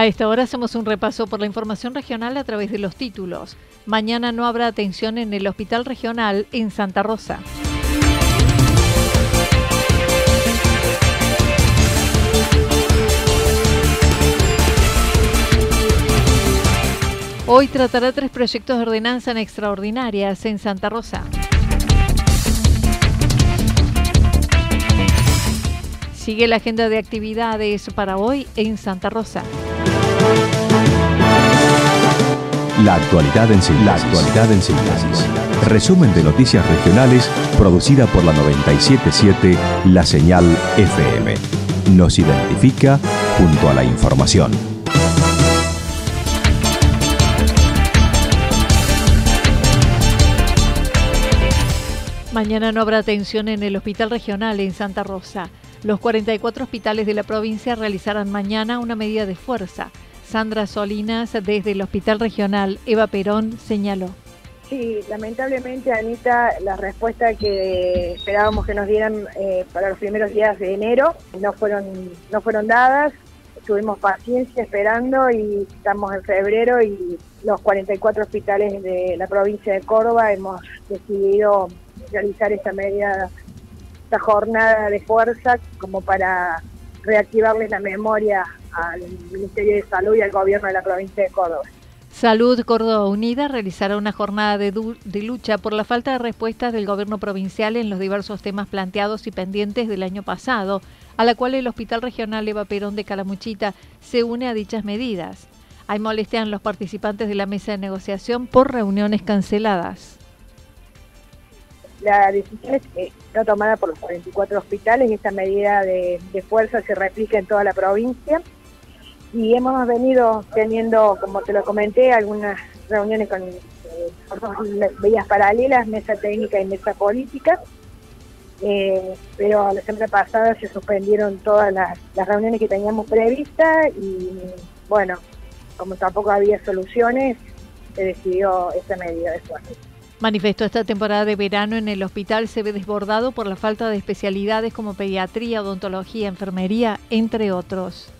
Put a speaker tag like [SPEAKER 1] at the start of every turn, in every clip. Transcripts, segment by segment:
[SPEAKER 1] A esta hora hacemos un repaso por la información regional a través de los títulos. Mañana no habrá atención en el Hospital Regional en Santa Rosa. Hoy tratará tres proyectos de ordenanza en extraordinarias en Santa Rosa. Sigue la agenda de actividades para hoy en Santa Rosa.
[SPEAKER 2] La actualidad en síntesis. La actualidad en síntesis. Resumen de noticias regionales producida por la 977 La Señal FM. Nos identifica junto a la información.
[SPEAKER 1] Mañana no habrá atención en el Hospital Regional en Santa Rosa. Los 44 hospitales de la provincia realizarán mañana una medida de fuerza. Sandra Solinas, desde el Hospital Regional Eva Perón, señaló.
[SPEAKER 3] Sí, lamentablemente, Anita, la respuesta que esperábamos que nos dieran eh, para los primeros días de enero no fueron, no fueron dadas. Tuvimos paciencia esperando y estamos en febrero y los 44 hospitales de la provincia de Córdoba hemos decidido realizar esta medida, esta jornada de fuerza como para reactivarles la memoria al Ministerio de Salud y al gobierno de la provincia de Córdoba.
[SPEAKER 1] Salud Córdoba Unida realizará una jornada de, lucha por la falta de respuestas del gobierno provincial en los diversos temas planteados y pendientes del año pasado, a la cual el Hospital Regional Eva Perón de Calamuchita se une a dichas medidas. Hay molestia en los participantes de la mesa de negociación por reuniones canceladas.
[SPEAKER 3] La decisión es eh, no tomada por los 44 hospitales y esta medida de, fuerza se replica en toda la provincia. Y hemos venido teniendo, como te lo comenté, algunas reuniones con eh, vías paralelas, mesa técnica y mesa política. Eh, pero la semana pasada se suspendieron todas las, las reuniones que teníamos previstas y bueno, como tampoco había soluciones, se decidió esta medida de fuerza.
[SPEAKER 1] Manifestó esta temporada de verano en el hospital se ve desbordado por la falta de especialidades como pediatría, odontología, enfermería, entre otros.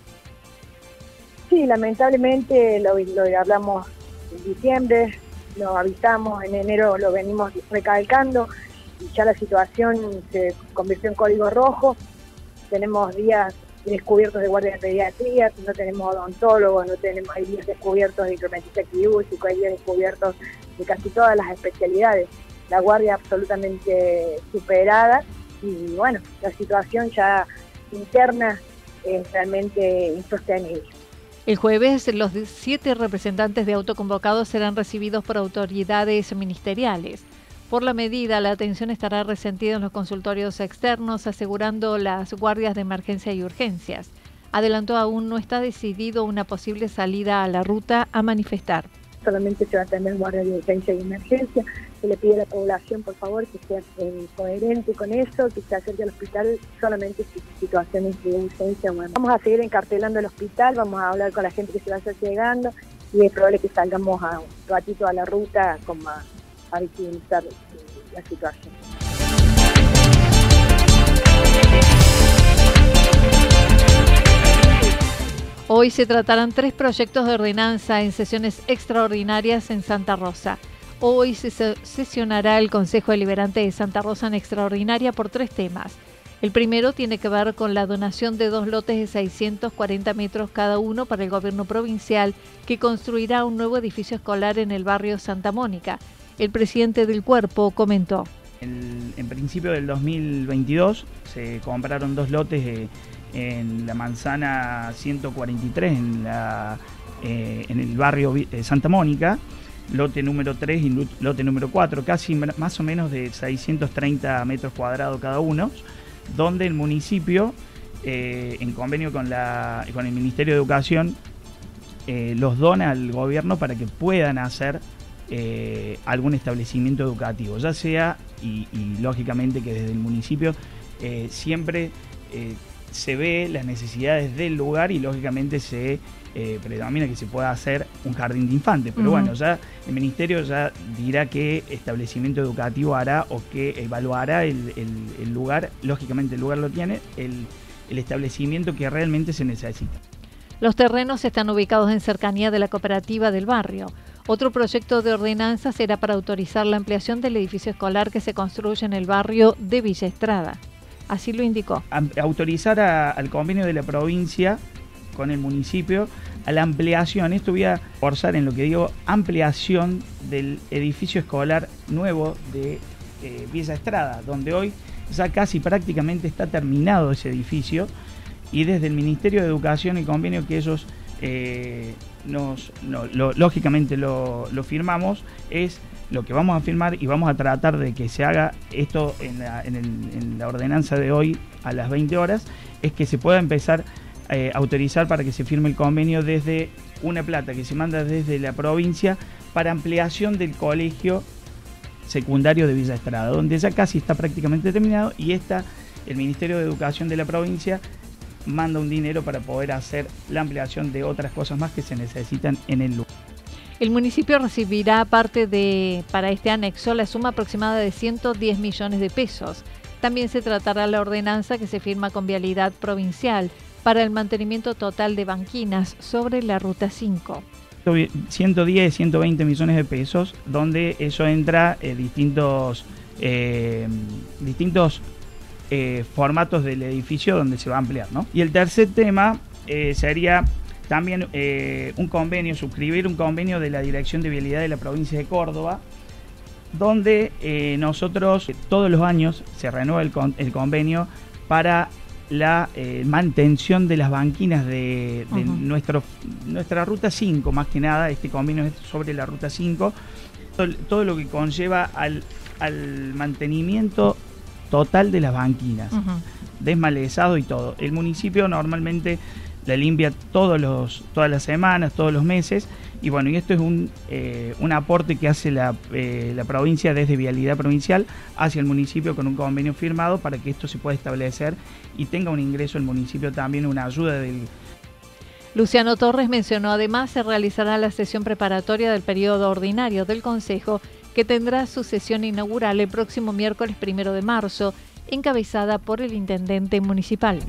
[SPEAKER 3] Sí, lamentablemente lo, hablamos en diciembre, lo avisamos, en enero lo venimos recalcando y ya la situación se convirtió en código rojo. Tenemos días descubiertos de guardia de pediatría, no tenemos odontólogos, no tenemos, hay días descubiertos de incrementista quirúrgico, hay días descubiertos de casi todas las especialidades. La guardia absolutamente superada y bueno, la situación ya interna es realmente insostenible.
[SPEAKER 1] El jueves, los siete representantes de autoconvocados serán recibidos por autoridades ministeriales. Por la medida, la atención estará resentida en los consultorios externos, asegurando las guardias de emergencia y urgencias. Adelantó aún no está decidido una posible salida a la ruta a manifestar.
[SPEAKER 3] Solamente se va a tener guardia de urgencia y emergencia. Se le pide a la población, por favor, que sea eh, coherente con eso, que se acerque al hospital solamente en situaciones de urgencia. Bueno, vamos a seguir encartelando el hospital, vamos a hablar con la gente que se vaya llegando y es probable que salgamos a un ratito a la ruta con más hay que la situación.
[SPEAKER 1] Hoy se tratarán tres proyectos de ordenanza en sesiones extraordinarias en Santa Rosa. Hoy se sesionará el Consejo Deliberante de Santa Rosa en extraordinaria por tres temas. El primero tiene que ver con la donación de dos lotes de 640 metros cada uno para el gobierno provincial que construirá un nuevo edificio escolar en el barrio Santa Mónica. El presidente del cuerpo comentó.
[SPEAKER 4] En, principio del 2022 se compraron dos lotes en la manzana 143 en, eh, en el barrio de Santa Mónica lote número 3 y lote número 4, casi más o menos de 630 metros cuadrados cada uno, donde el municipio, eh, en convenio con, la, con el Ministerio de Educación, eh, los dona al gobierno para que puedan hacer eh, algún establecimiento educativo, ya sea, y, y, lógicamente que desde el municipio siempre se ve las necesidades del lugar y lógicamente se eh, predomina que se pueda hacer un jardín de infantes. Pero bueno, ya el ministerio ya dirá qué establecimiento educativo hará o qué evaluará el, lugar, lógicamente el lugar lo tiene, el, el establecimiento que realmente se necesita.
[SPEAKER 1] Los terrenos están ubicados en cercanía de la cooperativa del barrio. Otro proyecto de ordenanza será para autorizar la ampliación del edificio escolar que se construye en el barrio de Villa Estrada. Así lo indicó.
[SPEAKER 4] Autorizar al convenio de la provincia con el municipio a la ampliación, esto voy a forzar en lo que digo, ampliación del edificio escolar nuevo de eh, Villa Estrada, donde hoy ya casi prácticamente está terminado ese edificio y desde el Ministerio de Educación y convenio que ellos eh, nos, lógicamente lo, firmamos es lo que vamos a firmar y vamos a tratar de que se haga esto en la, en la ordenanza de hoy a las 20 horas, es que se pueda empezar eh, autorizar para que se firme el convenio desde una plata que se manda desde la provincia para ampliación del colegio secundario de Villa Estrada, donde ya casi está prácticamente terminado y está el Ministerio de Educación de la provincia manda un dinero para poder hacer la ampliación de otras cosas más que se necesitan en el lugar.
[SPEAKER 1] El municipio recibirá parte de para este anexo la suma aproximada de 110 millones de pesos. También se tratará la ordenanza que se firma con Vialidad Provincial para el mantenimiento total de banquinas sobre la Ruta 5.
[SPEAKER 4] 110, 120 millones de pesos, donde eso entra en distintos, eh, distintos eh, formatos del edificio donde se va a ampliar. ¿no? Y el tercer tema eh, sería también un convenio, suscribir un convenio de la Dirección de Vialidad de la provincia de Córdoba, donde nosotros todos los años se renueva el, el convenio para la eh, mantención de las banquinas de, nuestro, nuestra ruta 5, más que nada, este convenio es sobre la ruta 5, todo, lo que conlleva al, mantenimiento total de las banquinas, desmalezado y todo. El municipio normalmente la limpia todos los, todas las semanas, todos los meses, y bueno, y esto es un, eh, un aporte que hace la, eh, la, provincia desde Vialidad Provincial hacia el municipio con un convenio firmado para que esto se pueda establecer y tenga un ingreso el municipio también, una ayuda del...
[SPEAKER 1] Luciano Torres mencionó además se realizará la sesión preparatoria del periodo ordinario del Consejo que tendrá su sesión inaugural el próximo miércoles primero de marzo, encabezada por el intendente municipal.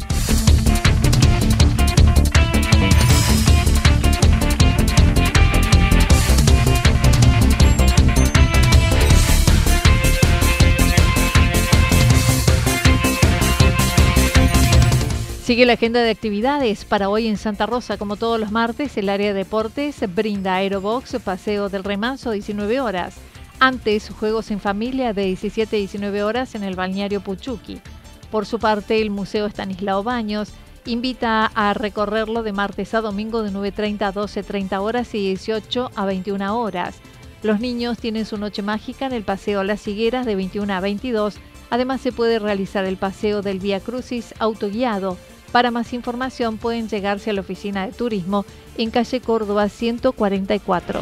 [SPEAKER 1] Sigue la agenda de actividades para hoy en Santa Rosa. Como todos los martes, el área de deportes brinda Aerobox, paseo del remanso, 19 horas. Antes, juegos en familia de 17 a 19 horas en el balneario Puchuqui. Por su parte, el Museo Estanislao Baños invita a recorrerlo de martes a domingo de 9.30 a 12.30 horas y 18 a 21 horas. Los niños tienen su noche mágica en el Paseo Las Higueras de 21 a 22. Además, se puede realizar el paseo del Vía Crucis autoguiado para más información pueden llegarse a la oficina de turismo en calle Córdoba 144.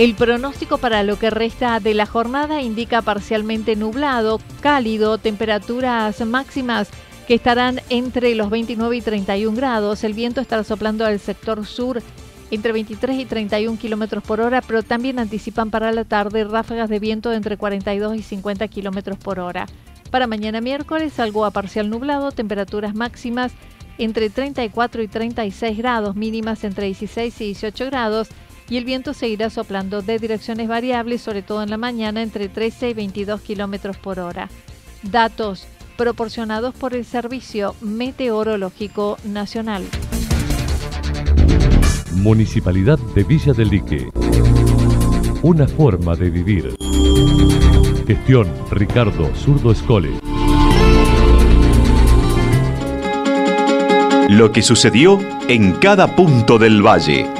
[SPEAKER 1] El pronóstico para lo que resta de la jornada indica parcialmente nublado, cálido, temperaturas máximas que estarán entre los 29 y 31 grados. El viento estará soplando al sector sur entre 23 y 31 kilómetros por hora, pero también anticipan para la tarde ráfagas de viento entre 42 y 50 kilómetros por hora. Para mañana miércoles, algo a parcial nublado, temperaturas máximas entre 34 y 36 grados, mínimas entre 16 y 18 grados y el viento seguirá soplando de direcciones variables, sobre todo en la mañana, entre 13 y 22 kilómetros por hora. Datos proporcionados por el Servicio Meteorológico Nacional.
[SPEAKER 5] Municipalidad de Villa del Lique. Una forma de vivir. Gestión Ricardo Zurdo Escole.
[SPEAKER 2] Lo que sucedió en cada punto del valle.